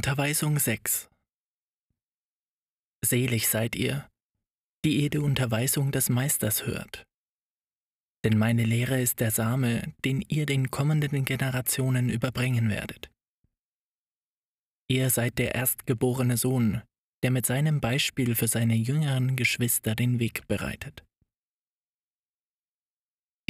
Unterweisung 6 Selig seid ihr, die ihr die Unterweisung des Meisters hört. Denn meine Lehre ist der Same, den ihr den kommenden Generationen überbringen werdet. Ihr seid der erstgeborene Sohn, der mit seinem Beispiel für seine jüngeren Geschwister den Weg bereitet.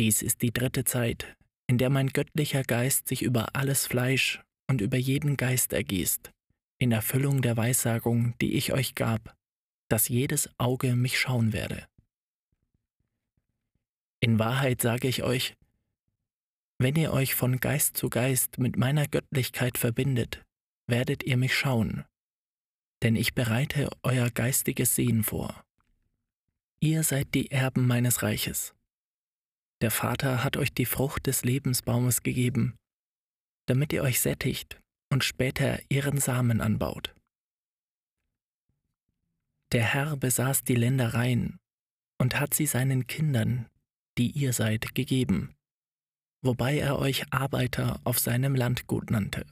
Dies ist die dritte Zeit, in der mein göttlicher Geist sich über alles Fleisch und über jeden Geist ergießt, in Erfüllung der Weissagung, die ich euch gab, dass jedes Auge mich schauen werde. In Wahrheit sage ich euch, wenn ihr euch von Geist zu Geist mit meiner Göttlichkeit verbindet, werdet ihr mich schauen, denn ich bereite euer geistiges Sehen vor. Ihr seid die Erben meines Reiches. Der Vater hat euch die Frucht des Lebensbaumes gegeben, damit ihr euch sättigt und später ihren Samen anbaut. Der Herr besaß die Ländereien und hat sie seinen Kindern, die ihr seid, gegeben, wobei er euch Arbeiter auf seinem Landgut nannte.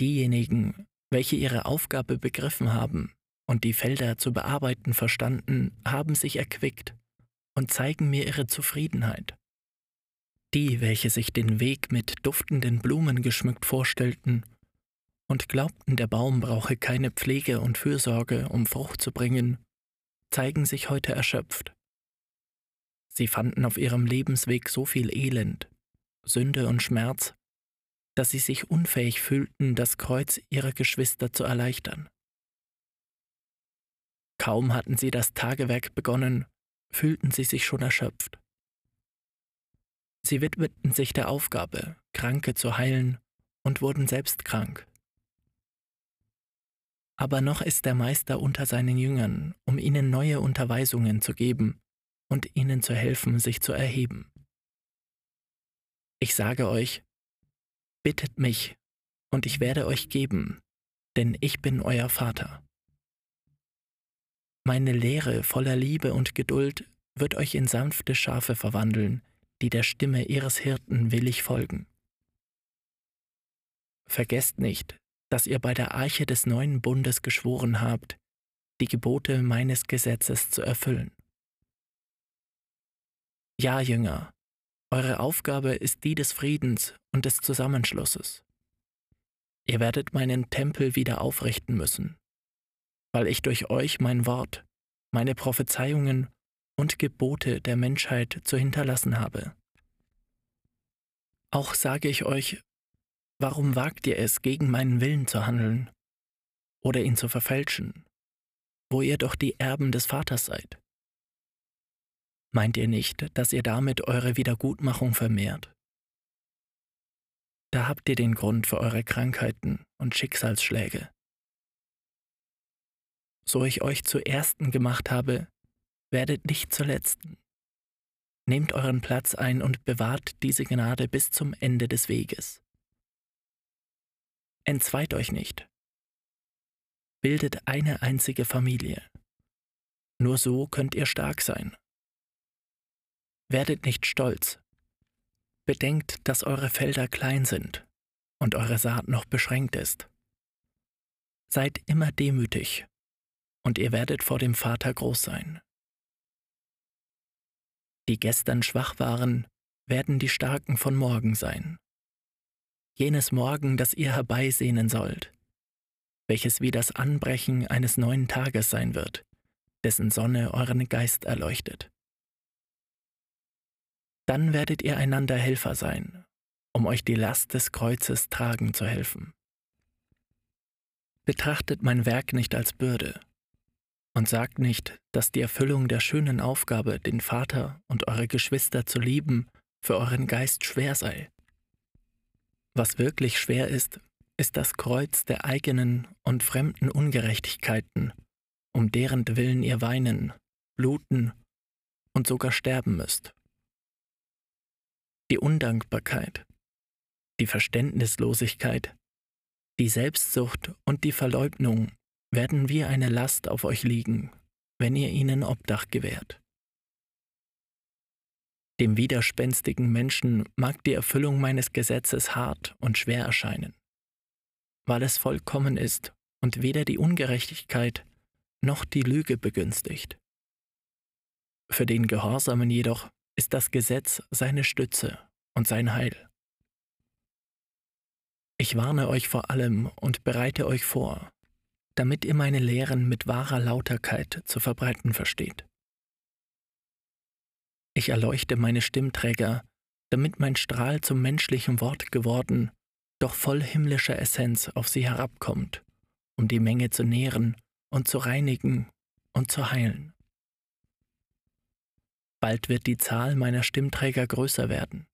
Diejenigen, welche ihre Aufgabe begriffen haben und die Felder zu bearbeiten verstanden, haben sich erquickt und zeigen mir ihre Zufriedenheit. Die, welche sich den Weg mit duftenden Blumen geschmückt vorstellten und glaubten, der Baum brauche keine Pflege und Fürsorge, um Frucht zu bringen, zeigen sich heute erschöpft. Sie fanden auf ihrem Lebensweg so viel Elend, Sünde und Schmerz, dass sie sich unfähig fühlten, das Kreuz ihrer Geschwister zu erleichtern. Kaum hatten sie das Tagewerk begonnen, fühlten sie sich schon erschöpft. Sie widmeten sich der Aufgabe, Kranke zu heilen und wurden selbst krank. Aber noch ist der Meister unter seinen Jüngern, um ihnen neue Unterweisungen zu geben und ihnen zu helfen, sich zu erheben. Ich sage euch, bittet mich, und ich werde euch geben, denn ich bin euer Vater. Meine Lehre voller Liebe und Geduld wird euch in sanfte Schafe verwandeln, die der Stimme ihres Hirten willig folgen. Vergesst nicht, dass ihr bei der Arche des neuen Bundes geschworen habt, die Gebote meines Gesetzes zu erfüllen. Ja, Jünger, eure Aufgabe ist die des Friedens und des Zusammenschlusses. Ihr werdet meinen Tempel wieder aufrichten müssen weil ich durch euch mein Wort, meine Prophezeiungen und Gebote der Menschheit zu hinterlassen habe. Auch sage ich euch, warum wagt ihr es, gegen meinen Willen zu handeln oder ihn zu verfälschen, wo ihr doch die Erben des Vaters seid? Meint ihr nicht, dass ihr damit eure Wiedergutmachung vermehrt? Da habt ihr den Grund für eure Krankheiten und Schicksalsschläge so ich euch zu Ersten gemacht habe, werdet nicht zur Letzten. Nehmt euren Platz ein und bewahrt diese Gnade bis zum Ende des Weges. Entzweit euch nicht. Bildet eine einzige Familie. Nur so könnt ihr stark sein. Werdet nicht stolz. Bedenkt, dass eure Felder klein sind und eure Saat noch beschränkt ist. Seid immer demütig und ihr werdet vor dem Vater groß sein. Die gestern schwach waren, werden die Starken von morgen sein. Jenes Morgen, das ihr herbeisehnen sollt, welches wie das Anbrechen eines neuen Tages sein wird, dessen Sonne euren Geist erleuchtet. Dann werdet ihr einander Helfer sein, um euch die Last des Kreuzes tragen zu helfen. Betrachtet mein Werk nicht als Bürde, und sagt nicht, dass die Erfüllung der schönen Aufgabe, den Vater und eure Geschwister zu lieben, für euren Geist schwer sei. Was wirklich schwer ist, ist das Kreuz der eigenen und fremden Ungerechtigkeiten, um deren Willen ihr weinen, bluten und sogar sterben müsst. Die Undankbarkeit, die Verständnislosigkeit, die Selbstsucht und die Verleugnung werden wie eine Last auf euch liegen, wenn ihr ihnen Obdach gewährt. Dem widerspenstigen Menschen mag die Erfüllung meines Gesetzes hart und schwer erscheinen. weil es vollkommen ist und weder die Ungerechtigkeit noch die Lüge begünstigt. Für den Gehorsamen jedoch ist das Gesetz seine Stütze und sein Heil. Ich warne euch vor allem und bereite euch vor, damit ihr meine Lehren mit wahrer Lauterkeit zu verbreiten versteht. Ich erleuchte meine Stimmträger, damit mein Strahl zum menschlichen Wort geworden, doch voll himmlischer Essenz auf sie herabkommt, um die Menge zu nähren und zu reinigen und zu heilen. Bald wird die Zahl meiner Stimmträger größer werden.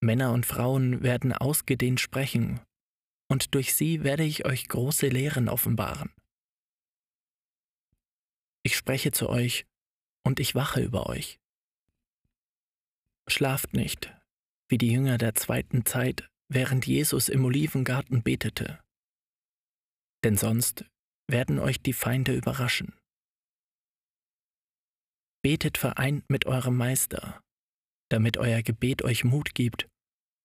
Männer und Frauen werden ausgedehnt sprechen, und durch sie werde ich euch große Lehren offenbaren. Ich spreche zu euch, und ich wache über euch. Schlaft nicht, wie die Jünger der zweiten Zeit, während Jesus im Olivengarten betete. Denn sonst werden euch die Feinde überraschen. Betet vereint mit eurem Meister, damit euer Gebet euch Mut gibt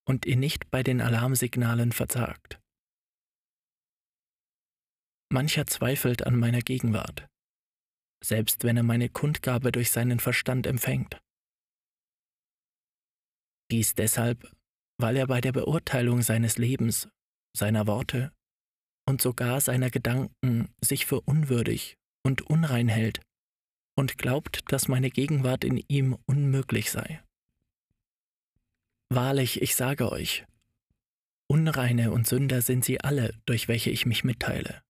und ihr nicht bei den Alarmsignalen versagt. Mancher zweifelt an meiner Gegenwart, selbst wenn er meine Kundgabe durch seinen Verstand empfängt. Dies deshalb, weil er bei der Beurteilung seines Lebens, seiner Worte und sogar seiner Gedanken sich für unwürdig und unrein hält und glaubt, dass meine Gegenwart in ihm unmöglich sei. Wahrlich, ich sage euch, Unreine und Sünder sind sie alle, durch welche ich mich mitteile.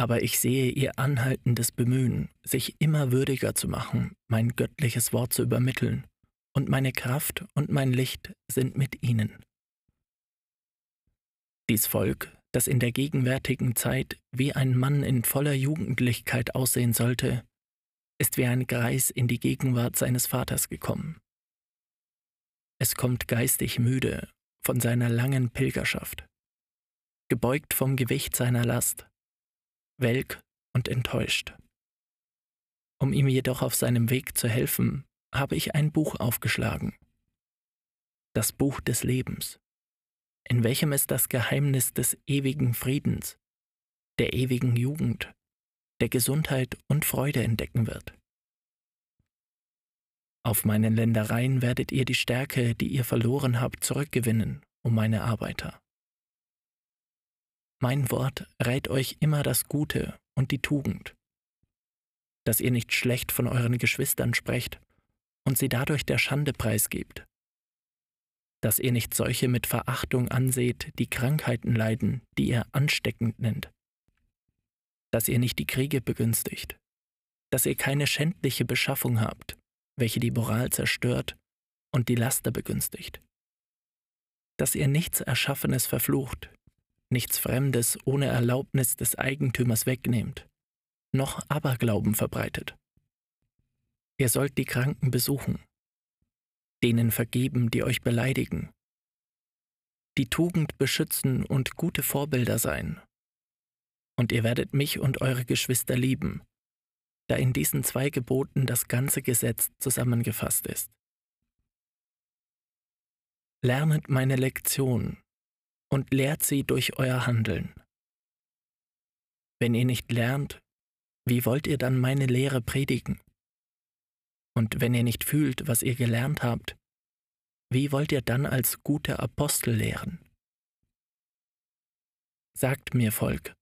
Aber ich sehe ihr anhaltendes Bemühen, sich immer würdiger zu machen, mein göttliches Wort zu übermitteln und meine Kraft und mein Licht sind mit ihnen. Dies Volk, das in der gegenwärtigen Zeit wie ein Mann in voller Jugendlichkeit aussehen sollte, ist wie ein Greis in die Gegenwart seines Vaters gekommen. Es kommt geistig müde von seiner langen Pilgerschaft, gebeugt vom Gewicht seiner Last, welk und enttäuscht. Um ihm jedoch auf seinem Weg zu helfen, habe ich ein Buch aufgeschlagen. Das Buch des Lebens, in welchem es das Geheimnis des ewigen Friedens, der ewigen Jugend, der Gesundheit und Freude entdecken wird. Auf meinen Ländereien werdet ihr die Stärke, die ihr verloren habt, zurückgewinnen, um meine Arbeiter. Mein Wort rät euch immer das Gute und die Tugend, dass ihr nicht schlecht von euren Geschwistern sprecht und sie dadurch der Schande preisgibt. Dass ihr nicht solche mit Verachtung anseht, die Krankheiten leiden, die ihr ansteckend nennt. Dass ihr nicht die Kriege begünstigt. Dass ihr keine schändliche Beschaffung habt, welche die Moral zerstört und die Laster begünstigt. Dass ihr nichts Erschaffenes verflucht, nichts Fremdes ohne Erlaubnis des Eigentümers wegnehmt, noch Aberglauben verbreitet Ihr sollt die Kranken besuchen, denen vergeben, die euch beleidigen, die Tugend beschützen und gute Vorbilder sein. Und ihr werdet mich und eure Geschwister lieben, da in diesen zwei Geboten das ganze Gesetz zusammengefasst ist. Lernet meine Lektion und lehrt sie durch euer Handeln. Wenn ihr nicht lernt, wie wollt ihr dann meine Lehre predigen? Und wenn ihr nicht fühlt, was ihr gelernt habt, wie wollt ihr dann als gute Apostel lehren? Sagt mir, Volk,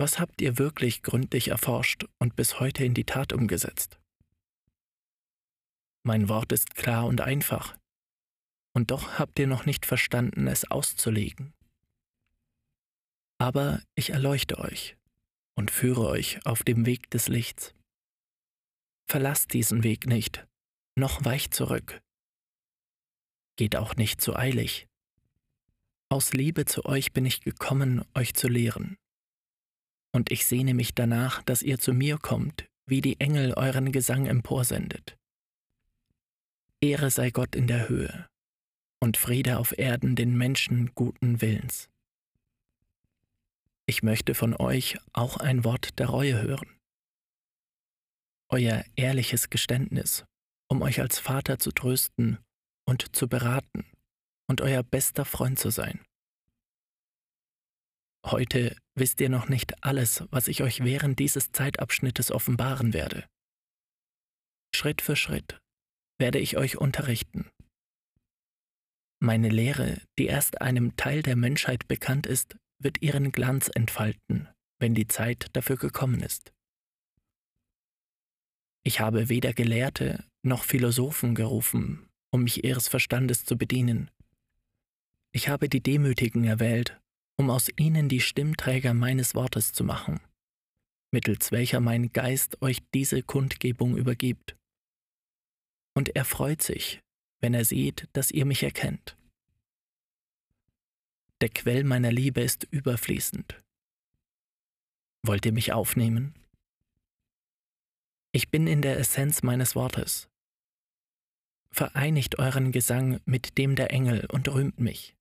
was habt ihr wirklich gründlich erforscht und bis heute in die Tat umgesetzt? Mein Wort ist klar und einfach, und doch habt ihr noch nicht verstanden, es auszulegen. Aber ich erleuchte euch und führe euch auf dem Weg des Lichts. Verlasst diesen Weg nicht, noch weicht zurück. Geht auch nicht zu eilig. Aus Liebe zu euch bin ich gekommen, euch zu lehren. Und ich sehne mich danach, dass ihr zu mir kommt, wie die Engel euren Gesang emporsendet. Ehre sei Gott in der Höhe und Friede auf Erden den Menschen guten Willens. Ich möchte von euch auch ein Wort der Reue hören euer ehrliches Geständnis, um euch als Vater zu trösten und zu beraten und euer bester Freund zu sein. Heute wisst ihr noch nicht alles, was ich euch während dieses Zeitabschnittes offenbaren werde. Schritt für Schritt werde ich euch unterrichten. Meine Lehre, die erst einem Teil der Menschheit bekannt ist, wird ihren Glanz entfalten, wenn die Zeit dafür gekommen ist. Ich habe weder Gelehrte noch Philosophen gerufen, um mich ihres Verstandes zu bedienen. Ich habe die Demütigen erwählt, um aus ihnen die Stimmträger meines Wortes zu machen, mittels welcher mein Geist euch diese Kundgebung übergibt. Und er freut sich, wenn er sieht, dass ihr mich erkennt. Der Quell meiner Liebe ist überfließend. Wollt ihr mich aufnehmen? Ich bin in der Essenz meines Wortes. Vereinigt euren Gesang mit dem der Engel und rühmt mich.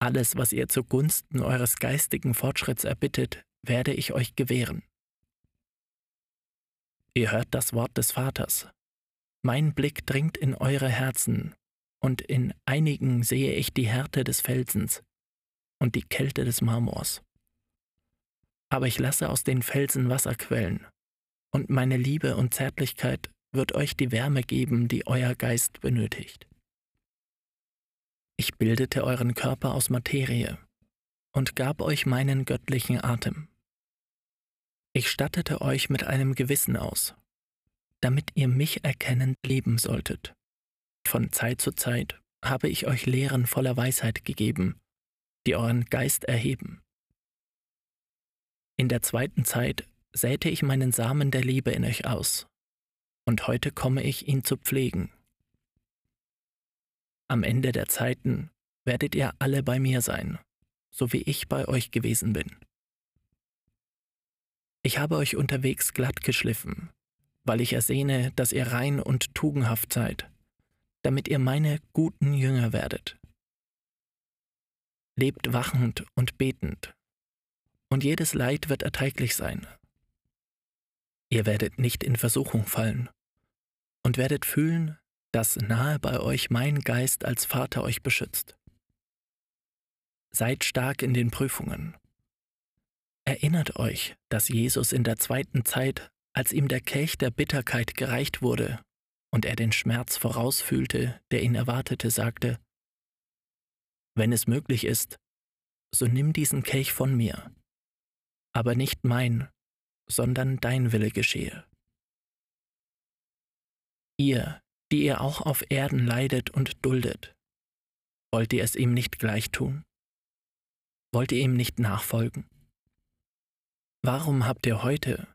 Alles, was ihr zugunsten eures geistigen Fortschritts erbittet, werde ich euch gewähren. Ihr hört das Wort des Vaters. Mein Blick dringt in eure Herzen, und in einigen sehe ich die Härte des Felsens und die Kälte des Marmors. Aber ich lasse aus den Felsen Wasser quellen, und meine Liebe und Zärtlichkeit wird euch die Wärme geben, die euer Geist benötigt. Ich bildete euren Körper aus Materie und gab euch meinen göttlichen Atem. Ich stattete euch mit einem Gewissen aus, damit ihr mich erkennend leben solltet. Von Zeit zu Zeit habe ich euch Lehren voller Weisheit gegeben, die euren Geist erheben. In der zweiten Zeit säte ich meinen Samen der Liebe in euch aus, und heute komme ich ihn zu pflegen. Am Ende der Zeiten werdet ihr alle bei mir sein, so wie ich bei euch gewesen bin. Ich habe euch unterwegs glatt geschliffen, weil ich ersehne, dass ihr rein und tugendhaft seid, damit ihr meine guten Jünger werdet. Lebt wachend und betend, und jedes Leid wird erträglich sein. Ihr werdet nicht in Versuchung fallen und werdet fühlen, dass nahe bei euch mein Geist als Vater euch beschützt. Seid stark in den Prüfungen. Erinnert euch, dass Jesus in der zweiten Zeit, als ihm der Kelch der Bitterkeit gereicht wurde und er den Schmerz vorausfühlte, der ihn erwartete, sagte, Wenn es möglich ist, so nimm diesen Kelch von mir, aber nicht mein, sondern dein Wille geschehe. Ihr, die ihr auch auf Erden leidet und duldet. Wollt ihr es ihm nicht gleich tun? Wollt ihr ihm nicht nachfolgen? Warum habt ihr heute,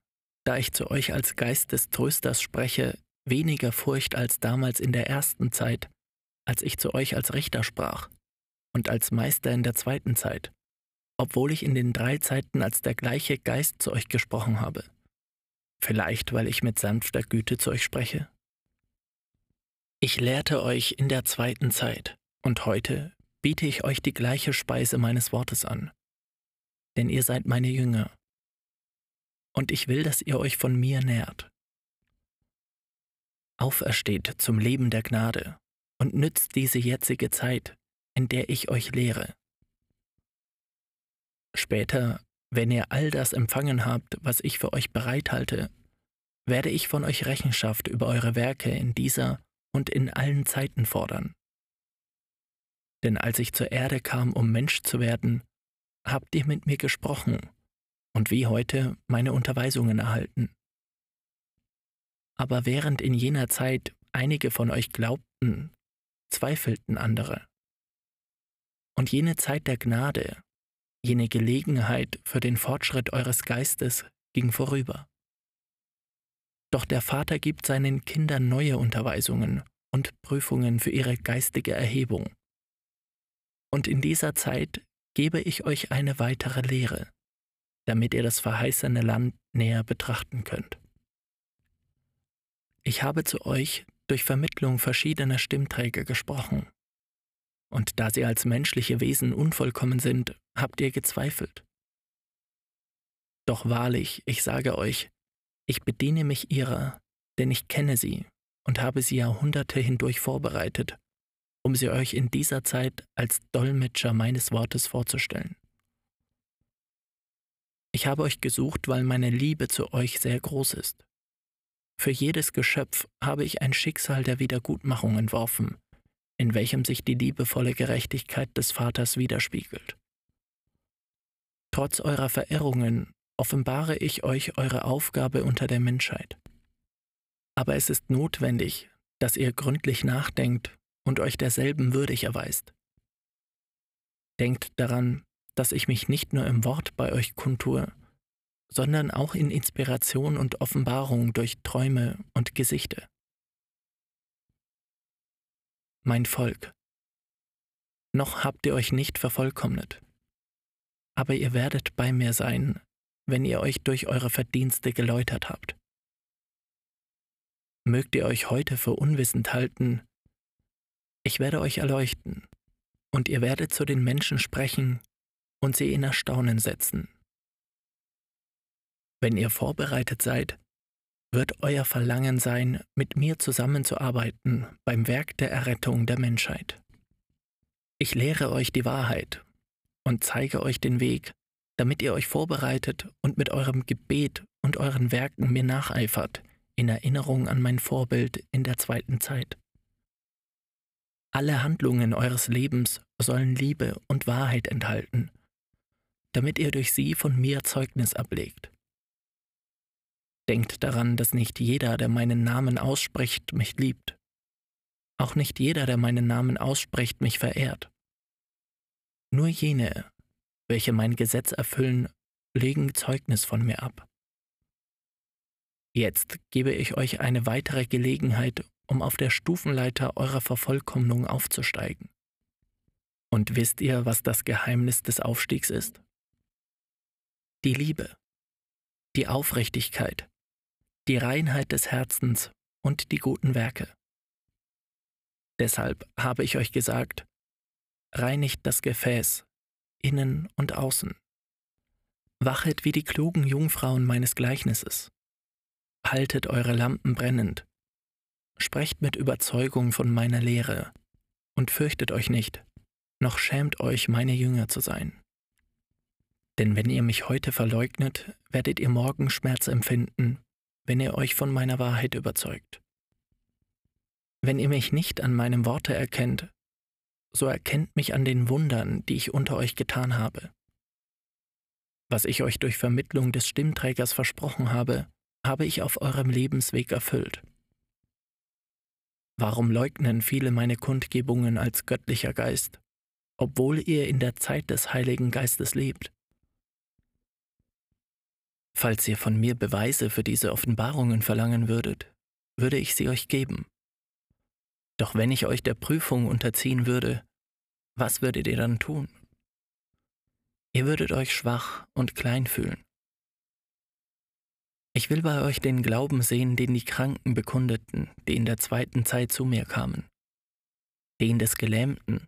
da ich zu euch als Geist des Trösters spreche, weniger Furcht als damals in der ersten Zeit, als ich zu euch als Richter sprach und als Meister in der zweiten Zeit, obwohl ich in den drei Zeiten als der gleiche Geist zu euch gesprochen habe? Vielleicht, weil ich mit sanfter Güte zu euch spreche? Ich lehrte euch in der zweiten Zeit, und heute biete ich euch die gleiche Speise meines Wortes an. Denn ihr seid meine Jünger. Und ich will, dass ihr euch von mir nährt. Aufersteht zum Leben der Gnade und nützt diese jetzige Zeit, in der ich euch lehre. Später, wenn ihr all das empfangen habt, was ich für euch bereithalte, werde ich von euch Rechenschaft über eure Werke in dieser und in allen Zeiten fordern. Denn als ich zur Erde kam, um Mensch zu werden, habt ihr mit mir gesprochen und wie heute meine Unterweisungen erhalten. Aber während in jener Zeit einige von euch glaubten, zweifelten andere. Und jene Zeit der Gnade, jene Gelegenheit für den Fortschritt eures Geistes ging vorüber. Doch der Vater gibt seinen Kindern neue Unterweisungen und Prüfungen für ihre geistige Erhebung. Und in dieser Zeit gebe ich euch eine weitere Lehre, damit ihr das verheißene Land näher betrachten könnt. Ich habe zu euch durch Vermittlung verschiedener Stimmträger gesprochen, und da sie als menschliche Wesen unvollkommen sind, habt ihr gezweifelt. Doch wahrlich, ich sage euch, ich bediene mich ihrer, denn ich kenne sie und habe sie Jahrhunderte hindurch vorbereitet, um sie euch in dieser Zeit als Dolmetscher meines Wortes vorzustellen. Ich habe euch gesucht, weil meine Liebe zu euch sehr groß ist. Für jedes Geschöpf habe ich ein Schicksal der Wiedergutmachung entworfen, in welchem sich die liebevolle Gerechtigkeit des Vaters widerspiegelt. Trotz eurer Verirrungen offenbare ich euch eure Aufgabe unter der Menschheit. Aber es ist notwendig, dass ihr gründlich nachdenkt und euch derselben würdig erweist. Denkt daran, dass ich mich nicht nur im Wort bei euch kundtue, sondern auch in Inspiration und Offenbarung durch Träume und Gesichte. Mein Volk, noch habt ihr euch nicht vervollkommnet, aber ihr werdet bei mir sein, wenn ihr euch durch eure Verdienste geläutert habt. Mögt ihr euch heute für unwissend halten, ich werde euch erleuchten, und ihr werdet zu den Menschen sprechen und sie in Erstaunen setzen. Wenn ihr vorbereitet seid, wird euer Verlangen sein, mit mir zusammenzuarbeiten beim Werk der Errettung der Menschheit. Ich lehre euch die Wahrheit und zeige euch den Weg, damit ihr euch vorbereitet und mit eurem Gebet und euren Werken mir nacheifert, in Erinnerung an mein Vorbild in der zweiten Zeit. Alle Handlungen eures Lebens sollen Liebe und Wahrheit enthalten, damit ihr durch sie von mir Zeugnis ablegt. Denkt daran, dass nicht jeder, der meinen Namen ausspricht, mich liebt. Auch nicht jeder, der meinen Namen ausspricht, mich verehrt. Nur jene, welche mein Gesetz erfüllen, legen Zeugnis von mir ab. Jetzt gebe ich euch eine weitere Gelegenheit, um auf der Stufenleiter eurer Vervollkommnung aufzusteigen. Und wisst ihr, was das Geheimnis des Aufstiegs ist? Die Liebe, die Aufrichtigkeit, die Reinheit des Herzens und die guten Werke. Deshalb habe ich euch gesagt, reinigt das Gefäß, innen und außen. Wachet wie die klugen Jungfrauen meines Gleichnisses. Haltet eure Lampen brennend. Sprecht mit Überzeugung von meiner Lehre und fürchtet euch nicht, noch schämt euch, meine Jünger zu sein. Denn wenn ihr mich heute verleugnet, werdet ihr morgen Schmerz empfinden, wenn ihr euch von meiner Wahrheit überzeugt. Wenn ihr mich nicht an meinem Worte erkennt, so erkennt mich an den Wundern, die ich unter euch getan habe. Was ich euch durch Vermittlung des Stimmträgers versprochen habe, habe ich auf eurem Lebensweg erfüllt. Warum leugnen viele meine Kundgebungen als göttlicher Geist, obwohl ihr in der Zeit des Heiligen Geistes lebt? Falls ihr von mir Beweise für diese Offenbarungen verlangen würdet, würde ich sie euch geben. Doch wenn ich euch der Prüfung unterziehen würde, was würdet ihr dann tun? Ihr würdet euch schwach und klein fühlen. Ich will bei euch den Glauben sehen, den die Kranken bekundeten, die in der zweiten Zeit zu mir kamen, den des Gelähmten,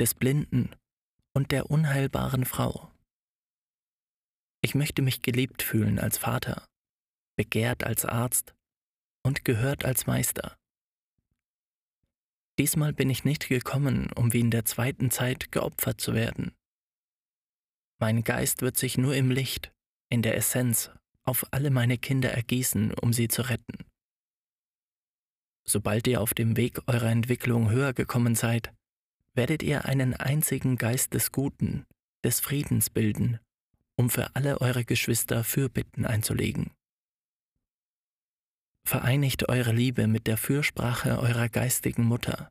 des Blinden und der unheilbaren Frau. Ich möchte mich geliebt fühlen als Vater, begehrt als Arzt und gehört als Meister. Diesmal bin ich nicht gekommen, um wie in der zweiten Zeit geopfert zu werden. Mein Geist wird sich nur im Licht, in der Essenz, auf alle meine Kinder ergießen, um sie zu retten. Sobald ihr auf dem Weg eurer Entwicklung höher gekommen seid, werdet ihr einen einzigen Geist des Guten, des Friedens bilden um für alle eure Geschwister Fürbitten einzulegen. Vereinigt eure Liebe mit der Fürsprache eurer geistigen Mutter.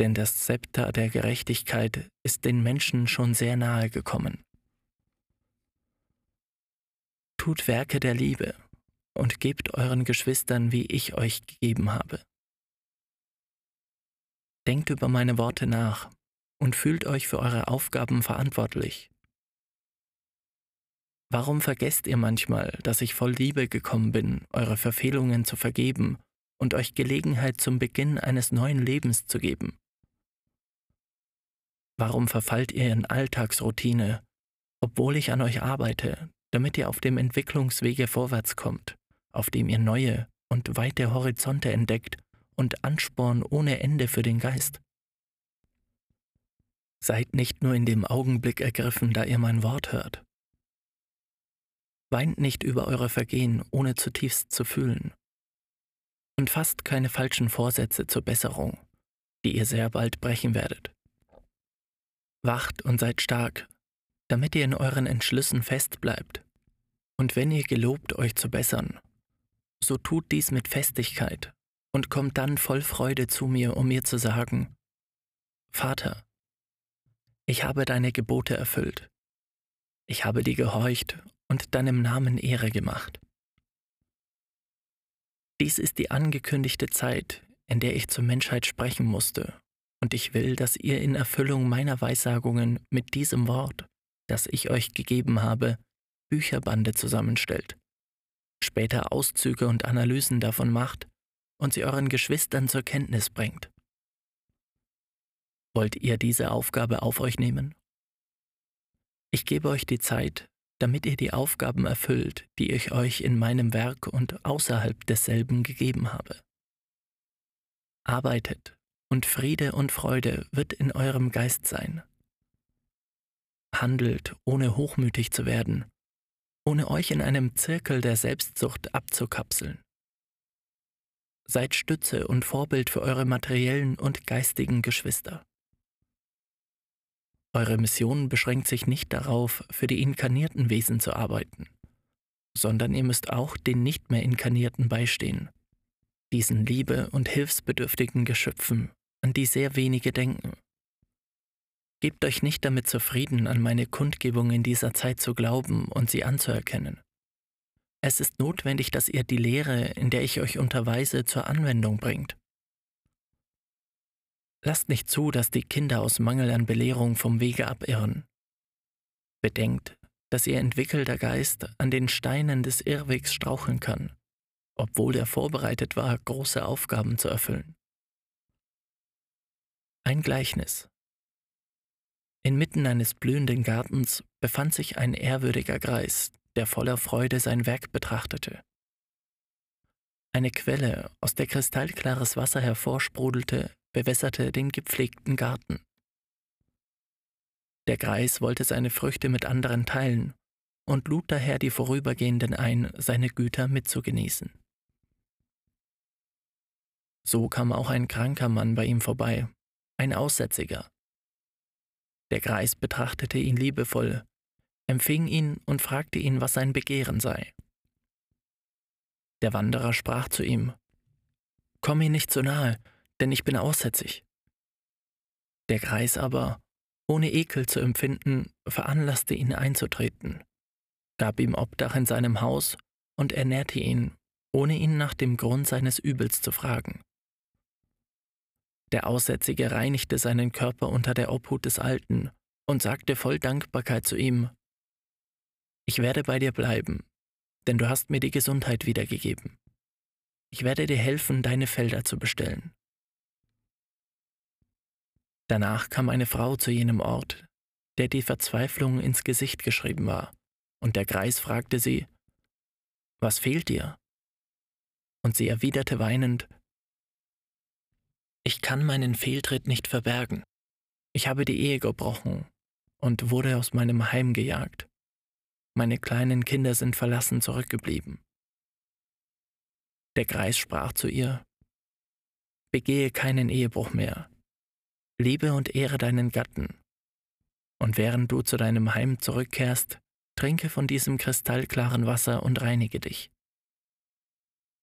Denn das Zepter der Gerechtigkeit ist den Menschen schon sehr nahe gekommen. Tut Werke der Liebe und gebt euren Geschwistern, wie ich euch gegeben habe. Denkt über meine Worte nach und fühlt euch für eure Aufgaben verantwortlich Warum vergesst ihr manchmal, dass ich voll Liebe gekommen bin, eure Verfehlungen zu vergeben und euch Gelegenheit zum Beginn eines neuen Lebens zu geben? Warum verfallt ihr in Alltagsroutine, obwohl ich an euch arbeite, damit ihr auf dem Entwicklungswege vorwärts kommt, auf dem ihr neue und weite Horizonte entdeckt und Ansporn ohne Ende für den Geist? Seid nicht nur in dem Augenblick ergriffen, da ihr mein Wort hört, Weint nicht über eure Vergehen, ohne zutiefst zu fühlen. Und fasst keine falschen Vorsätze zur Besserung, die ihr sehr bald brechen werdet. Wacht und seid stark, damit ihr in euren Entschlüssen fest bleibt. Und wenn ihr gelobt, euch zu bessern, so tut dies mit Festigkeit und kommt dann voll Freude zu mir, um mir zu sagen, Vater, ich habe deine Gebote erfüllt, ich habe dir gehorcht und deinem Namen Ehre gemacht. Dies ist die angekündigte Zeit, in der ich zur Menschheit sprechen musste, und ich will, dass ihr in Erfüllung meiner Weissagungen mit diesem Wort, das ich euch gegeben habe, Bücherbande zusammenstellt, später Auszüge und Analysen davon macht und sie euren Geschwistern zur Kenntnis bringt. Wollt ihr diese Aufgabe auf euch nehmen? Ich gebe euch die Zeit, damit ihr die Aufgaben erfüllt, die ich euch in meinem Werk und außerhalb desselben gegeben habe. Arbeitet, und Friede und Freude wird in eurem Geist sein. Handelt, ohne hochmütig zu werden, ohne euch in einem Zirkel der Selbstsucht abzukapseln. Seid Stütze und Vorbild für eure materiellen und geistigen Geschwister. Eure Mission beschränkt sich nicht darauf, für die inkarnierten Wesen zu arbeiten, sondern ihr müsst auch den nicht mehr inkarnierten beistehen, diesen liebe- und hilfsbedürftigen Geschöpfen, an die sehr wenige denken. Gebt euch nicht damit zufrieden, an meine Kundgebung in dieser Zeit zu glauben und sie anzuerkennen. Es ist notwendig, dass ihr die Lehre, in der ich euch unterweise, zur Anwendung bringt. Lasst nicht zu, dass die Kinder aus Mangel an Belehrung vom Wege abirren. Bedenkt, dass ihr entwickelter Geist an den Steinen des Irrwegs straucheln kann, obwohl er vorbereitet war, große Aufgaben zu erfüllen. Ein Gleichnis. Inmitten eines blühenden Gartens befand sich ein ehrwürdiger Greis, der voller Freude sein Werk betrachtete. Eine Quelle, aus der kristallklares Wasser hervorsprudelte, bewässerte den gepflegten Garten. Der Greis wollte seine Früchte mit anderen teilen und lud daher die Vorübergehenden ein, seine Güter mitzugenießen. So kam auch ein kranker Mann bei ihm vorbei, ein Aussätziger, der Greis betrachtete ihn liebevoll, empfing ihn und fragte ihn, was sein Begehren sei. Der Wanderer sprach zu ihm, Komm mir nicht zu nahe, denn ich bin aussätzig. Der Greis aber, ohne Ekel zu empfinden, veranlasste ihn einzutreten, gab ihm Obdach in seinem Haus und ernährte ihn, ohne ihn nach dem Grund seines Übels zu fragen. Der Aussätzige reinigte seinen Körper unter der Obhut des Alten und sagte voll Dankbarkeit zu ihm, Ich werde bei dir bleiben, denn du hast mir die Gesundheit wiedergegeben. Ich werde dir helfen, deine Felder zu bestellen. Danach kam eine Frau zu jenem Ort, der die Verzweiflung ins Gesicht geschrieben war, und der Greis fragte sie, Was fehlt dir? Und sie erwiderte weinend, ich kann meinen Fehltritt nicht verbergen. Ich habe die Ehe gebrochen und wurde aus meinem Heim gejagt. Meine kleinen Kinder sind verlassen zurückgeblieben. Der Greis sprach zu ihr, Begehe keinen Ehebruch mehr. Liebe und ehre deinen Gatten. Und während du zu deinem Heim zurückkehrst, trinke von diesem kristallklaren Wasser und reinige dich.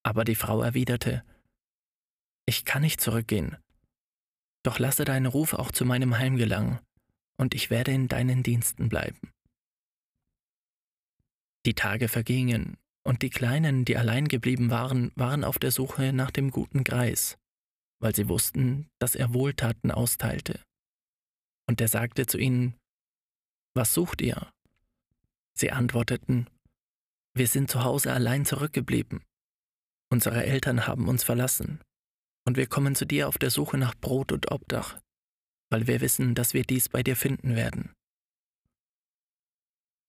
Aber die Frau erwiderte, ich kann nicht zurückgehen. Doch lasse deinen Ruf auch zu meinem Heim gelangen, und ich werde in deinen Diensten bleiben. Die Tage vergingen, und die Kleinen, die allein geblieben waren, waren auf der Suche nach dem guten Greis, weil sie wussten, dass er Wohltaten austeilte. Und er sagte zu ihnen, Was sucht ihr? Sie antworteten, Wir sind zu Hause allein zurückgeblieben. Unsere Eltern haben uns verlassen und wir kommen zu dir auf der Suche nach Brot und Obdach, weil wir wissen, dass wir dies bei dir finden werden.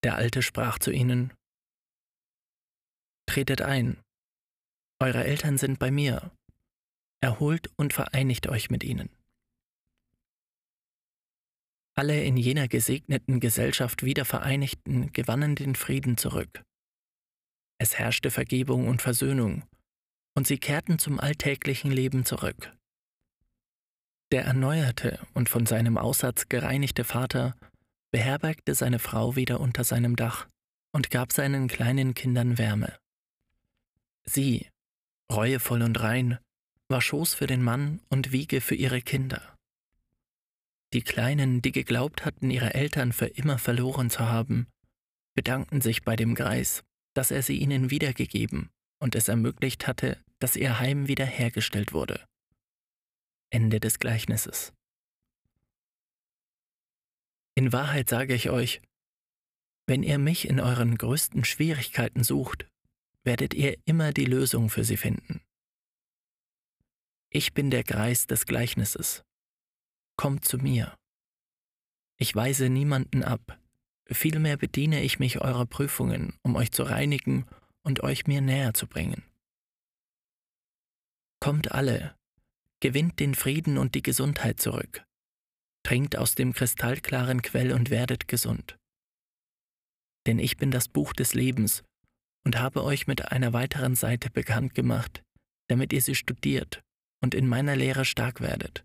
Der Alte sprach zu ihnen, Tretet ein, eure Eltern sind bei mir, erholt und vereinigt euch mit ihnen. Alle in jener gesegneten Gesellschaft wieder Vereinigten gewannen den Frieden zurück, Es herrschte Vergebung und Versöhnung, und sie kehrten zum alltäglichen Leben zurück. Der erneuerte und von seinem Aussatz gereinigte Vater beherbergte seine Frau wieder unter seinem Dach und gab seinen kleinen Kindern Wärme. Sie, reuevoll und rein, war Schoß für den Mann und Wiege für ihre Kinder. Die Kleinen, die geglaubt hatten, ihre Eltern für immer verloren zu haben, bedankten sich bei dem Greis, dass er sie ihnen wiedergegeben und es ermöglicht hatte, dass ihr Heim wiederhergestellt wurde. Ende des Gleichnisses. In Wahrheit sage ich euch, wenn ihr mich in euren größten Schwierigkeiten sucht, werdet ihr immer die Lösung für sie finden. Ich bin der Greis des Gleichnisses. Kommt zu mir. Ich weise niemanden ab, vielmehr bediene ich mich eurer Prüfungen, um euch zu reinigen und euch mir näher zu bringen. Kommt alle, gewinnt den Frieden und die Gesundheit zurück, trinkt aus dem kristallklaren Quell und werdet gesund. Denn ich bin das Buch des Lebens und habe euch mit einer weiteren Seite bekannt gemacht, damit ihr sie studiert und in meiner Lehre stark werdet.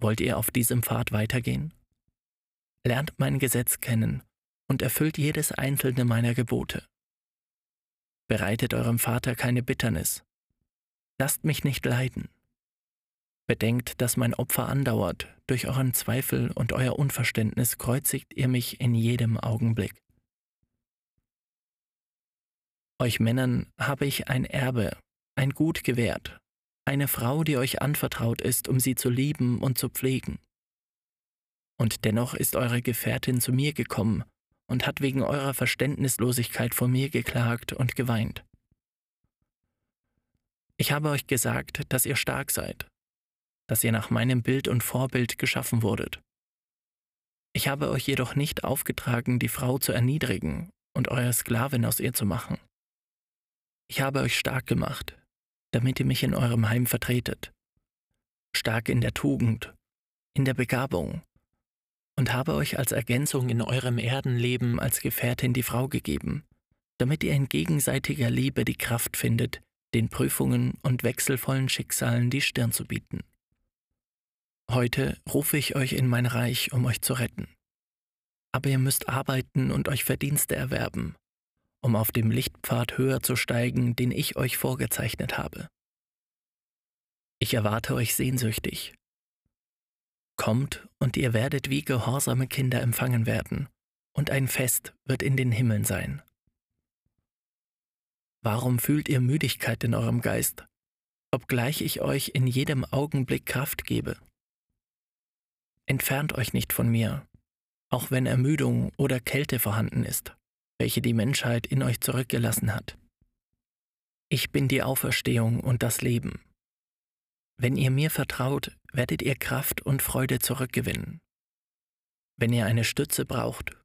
Wollt ihr auf diesem Pfad weitergehen? Lernt mein Gesetz kennen und erfüllt jedes einzelne meiner Gebote. Bereitet eurem Vater keine Bitternis. Lasst mich nicht leiden. Bedenkt, dass mein Opfer andauert, durch euren Zweifel und euer Unverständnis kreuzigt ihr mich in jedem Augenblick. Euch Männern habe ich ein Erbe, ein Gut gewährt, eine Frau, die euch anvertraut ist, um sie zu lieben und zu pflegen. Und dennoch ist eure Gefährtin zu mir gekommen und hat wegen eurer Verständnislosigkeit vor mir geklagt und geweint. Ich habe euch gesagt, dass ihr stark seid, dass ihr nach meinem Bild und Vorbild geschaffen wurdet. Ich habe euch jedoch nicht aufgetragen, die Frau zu erniedrigen und eure Sklavin aus ihr zu machen. Ich habe euch stark gemacht, damit ihr mich in eurem Heim vertretet. Stark in der Tugend, in der Begabung und habe euch als Ergänzung in eurem Erdenleben als Gefährtin die Frau gegeben, damit ihr in gegenseitiger Liebe die Kraft findet, den Prüfungen und wechselvollen Schicksalen die Stirn zu bieten. Heute rufe ich euch in mein Reich, um euch zu retten. Aber ihr müsst arbeiten und euch Verdienste erwerben, um auf dem Lichtpfad höher zu steigen, den ich euch vorgezeichnet habe. Ich erwarte euch sehnsüchtig. Kommt, und ihr werdet wie gehorsame Kinder empfangen werden, und ein Fest wird in den Himmeln sein. Warum fühlt ihr Müdigkeit in eurem Geist, obgleich ich euch in jedem Augenblick Kraft gebe? Entfernt euch nicht von mir, auch wenn Ermüdung oder Kälte vorhanden ist welche die Menschheit in euch zurückgelassen hat. Ich bin die Auferstehung und das Leben. Wenn ihr mir vertraut, werdet ihr Kraft und Freude zurückgewinnen. Wenn ihr eine Stütze braucht,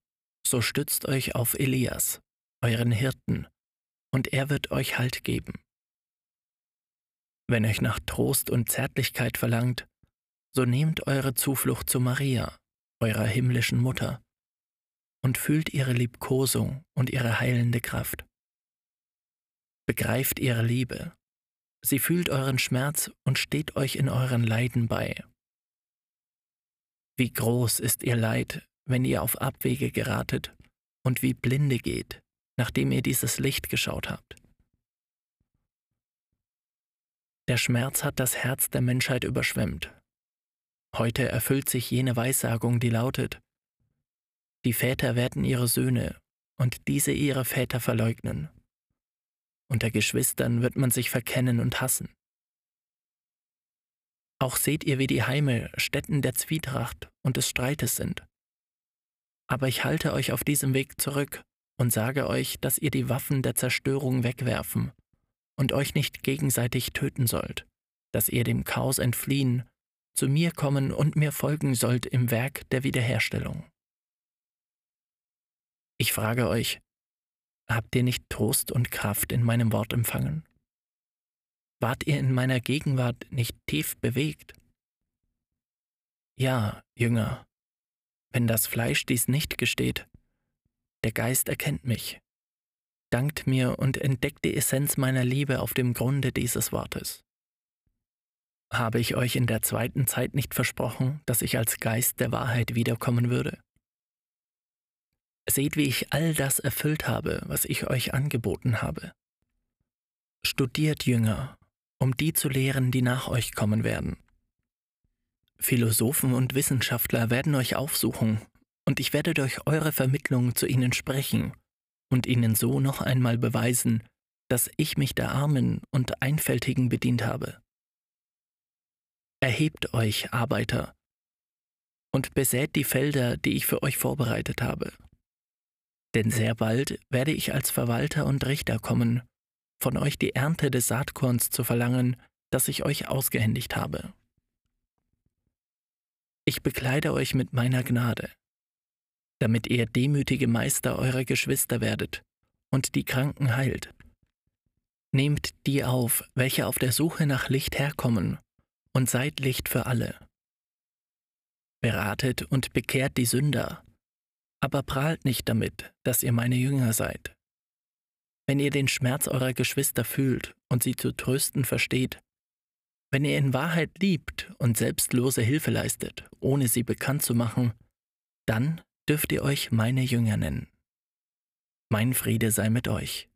so stützt euch auf Elias, euren Hirten, und er wird euch Halt geben. Wenn euch nach Trost und Zärtlichkeit verlangt, so nehmt eure Zuflucht zu Maria, eurer himmlischen Mutter, und fühlt ihre Liebkosung und ihre heilende Kraft. Begreift ihre Liebe. Sie fühlt euren Schmerz und steht euch in euren Leiden bei. Wie groß ist ihr Leid, wenn ihr auf Abwege geratet und wie blinde geht, nachdem ihr dieses Licht geschaut habt. Der Schmerz hat das Herz der Menschheit überschwemmt. Heute erfüllt sich jene Weissagung, die lautet, die Väter werden ihre Söhne und diese ihre Väter verleugnen. Unter Geschwistern wird man sich verkennen und hassen. Auch seht ihr, wie die Heime Stätten der Zwietracht und des Streites sind. Aber ich halte euch auf diesem Weg zurück und sage euch, dass ihr die Waffen der Zerstörung wegwerfen und euch nicht gegenseitig töten sollt, dass ihr dem Chaos entfliehen, zu mir kommen und mir folgen sollt im Werk der Wiederherstellung. Ich frage euch, habt ihr nicht Trost und Kraft in meinem Wort empfangen? Wart ihr in meiner Gegenwart nicht tief bewegt? Ja, Jünger, wenn das Fleisch dies nicht gesteht, der Geist erkennt mich, dankt mir und entdeckt die Essenz meiner Liebe auf dem Grunde dieses Wortes. Habe ich euch in der zweiten Zeit nicht versprochen, dass ich als Geist der Wahrheit wiederkommen würde? Seht, wie ich all das erfüllt habe, was ich euch angeboten habe. Studiert Jünger, um die zu lehren, die nach euch kommen werden. Philosophen und Wissenschaftler werden euch aufsuchen, und ich werde durch eure Vermittlung zu ihnen sprechen und ihnen so noch einmal beweisen, dass ich mich der Armen und Einfältigen bedient habe. Erhebt euch, Arbeiter, und besät die Felder, die ich für euch vorbereitet habe. Denn sehr bald werde ich als Verwalter und Richter kommen, von euch die Ernte des Saatkorns zu verlangen, das ich euch ausgehändigt habe. Ich bekleide euch mit meiner Gnade, damit ihr demütige Meister eurer Geschwister werdet und die Kranken heilt. Nehmt die auf, welche auf der Suche nach Licht herkommen, und seid Licht für alle. Beratet und bekehrt die Sünder, aber prahlt nicht damit, dass ihr meine Jünger seid. Wenn ihr den Schmerz eurer Geschwister fühlt und sie zu trösten versteht, wenn ihr in Wahrheit liebt und selbstlose Hilfe leistet, ohne sie bekannt zu machen, dann dürft ihr euch meine Jünger nennen. Mein Friede sei mit euch.